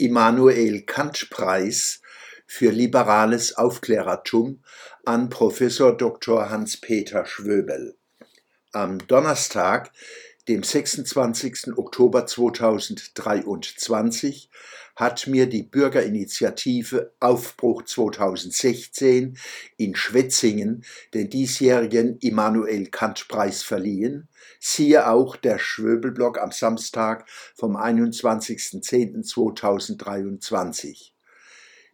Immanuel Kant-Preis für liberales Aufklärertum an Professor Dr. Hans-Peter Schwöbel. Am Donnerstag, dem 26. Oktober 2023, hat mir die Bürgerinitiative Aufbruch 2016 in Schwetzingen den diesjährigen Immanuel Kant Preis verliehen. Siehe auch der Schwöbelblog am Samstag vom 21.10.2023.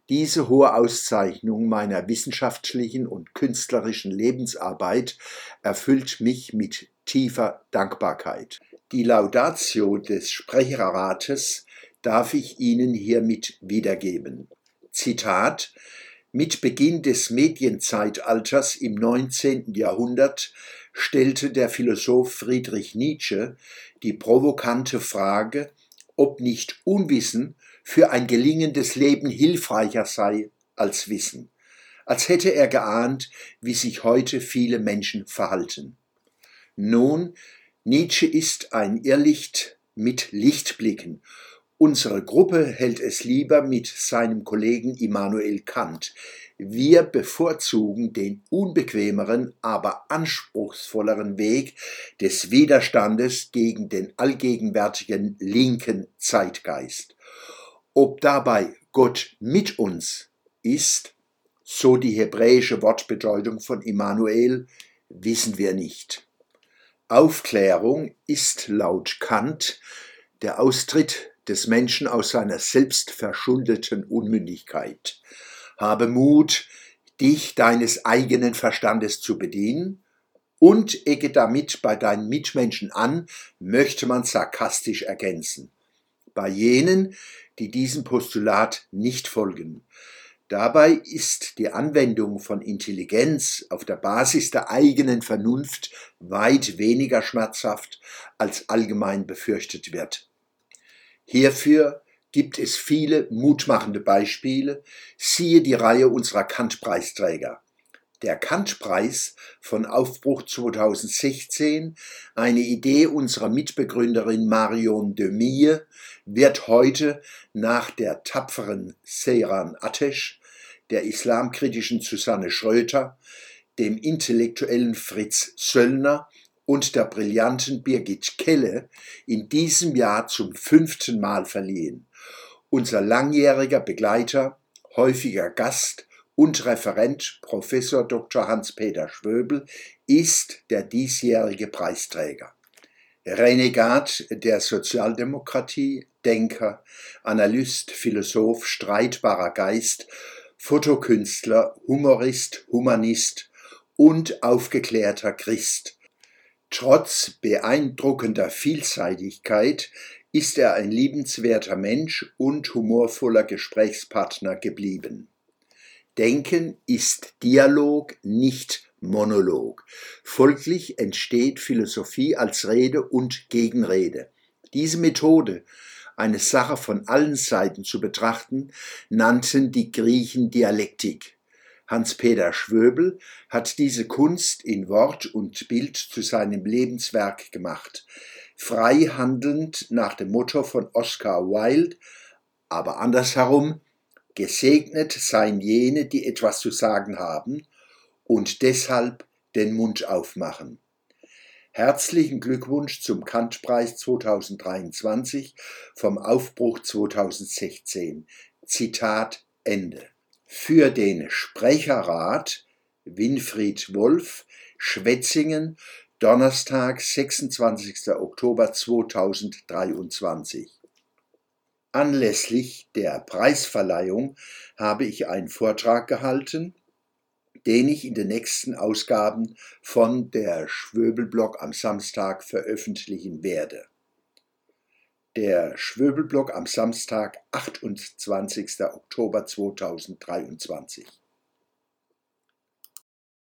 Diese hohe Auszeichnung meiner wissenschaftlichen und künstlerischen Lebensarbeit erfüllt mich mit tiefer Dankbarkeit. Die Laudatio des Sprecherrates darf ich Ihnen hiermit wiedergeben. Zitat Mit Beginn des Medienzeitalters im 19. Jahrhundert stellte der Philosoph Friedrich Nietzsche die provokante Frage, ob nicht Unwissen für ein gelingendes Leben hilfreicher sei als Wissen, als hätte er geahnt, wie sich heute viele Menschen verhalten. Nun, Nietzsche ist ein Irrlicht mit Lichtblicken Unsere Gruppe hält es lieber mit seinem Kollegen Immanuel Kant. Wir bevorzugen den unbequemeren, aber anspruchsvolleren Weg des Widerstandes gegen den allgegenwärtigen linken Zeitgeist. Ob dabei Gott mit uns ist, so die hebräische Wortbedeutung von Immanuel, wissen wir nicht. Aufklärung ist laut Kant der Austritt des Menschen aus seiner selbstverschuldeten Unmündigkeit. Habe Mut, dich deines eigenen Verstandes zu bedienen und ecke damit bei deinen Mitmenschen an, möchte man sarkastisch ergänzen. Bei jenen, die diesem Postulat nicht folgen. Dabei ist die Anwendung von Intelligenz auf der Basis der eigenen Vernunft weit weniger schmerzhaft, als allgemein befürchtet wird. Hierfür gibt es viele mutmachende Beispiele, siehe die Reihe unserer Kant-Preisträger. Der Kant-Preis von Aufbruch 2016, eine Idee unserer Mitbegründerin Marion de Mille, wird heute nach der tapferen Seyran Atesh, der islamkritischen Susanne Schröter, dem intellektuellen Fritz Söllner und der brillanten Birgit Kelle in diesem Jahr zum fünften Mal verliehen. Unser langjähriger Begleiter, häufiger Gast und Referent Professor Dr. Hans-Peter Schwöbel ist der diesjährige Preisträger. Renegat der Sozialdemokratie, Denker, Analyst, Philosoph, streitbarer Geist, Fotokünstler, Humorist, Humanist und aufgeklärter Christ Trotz beeindruckender Vielseitigkeit ist er ein liebenswerter Mensch und humorvoller Gesprächspartner geblieben. Denken ist Dialog, nicht Monolog. Folglich entsteht Philosophie als Rede und Gegenrede. Diese Methode, eine Sache von allen Seiten zu betrachten, nannten die Griechen Dialektik. Hans-Peter Schwöbel hat diese Kunst in Wort und Bild zu seinem Lebenswerk gemacht, frei handelnd nach dem Motto von Oscar Wilde, aber andersherum, gesegnet seien jene, die etwas zu sagen haben und deshalb den Mund aufmachen. Herzlichen Glückwunsch zum Kantpreis 2023 vom Aufbruch 2016. Zitat Ende für den Sprecherrat Winfried Wolf, Schwetzingen, Donnerstag, 26. Oktober 2023. Anlässlich der Preisverleihung habe ich einen Vortrag gehalten, den ich in den nächsten Ausgaben von der Schwöbelblog am Samstag veröffentlichen werde der Schwöbelblock am Samstag, 28. Oktober 2023.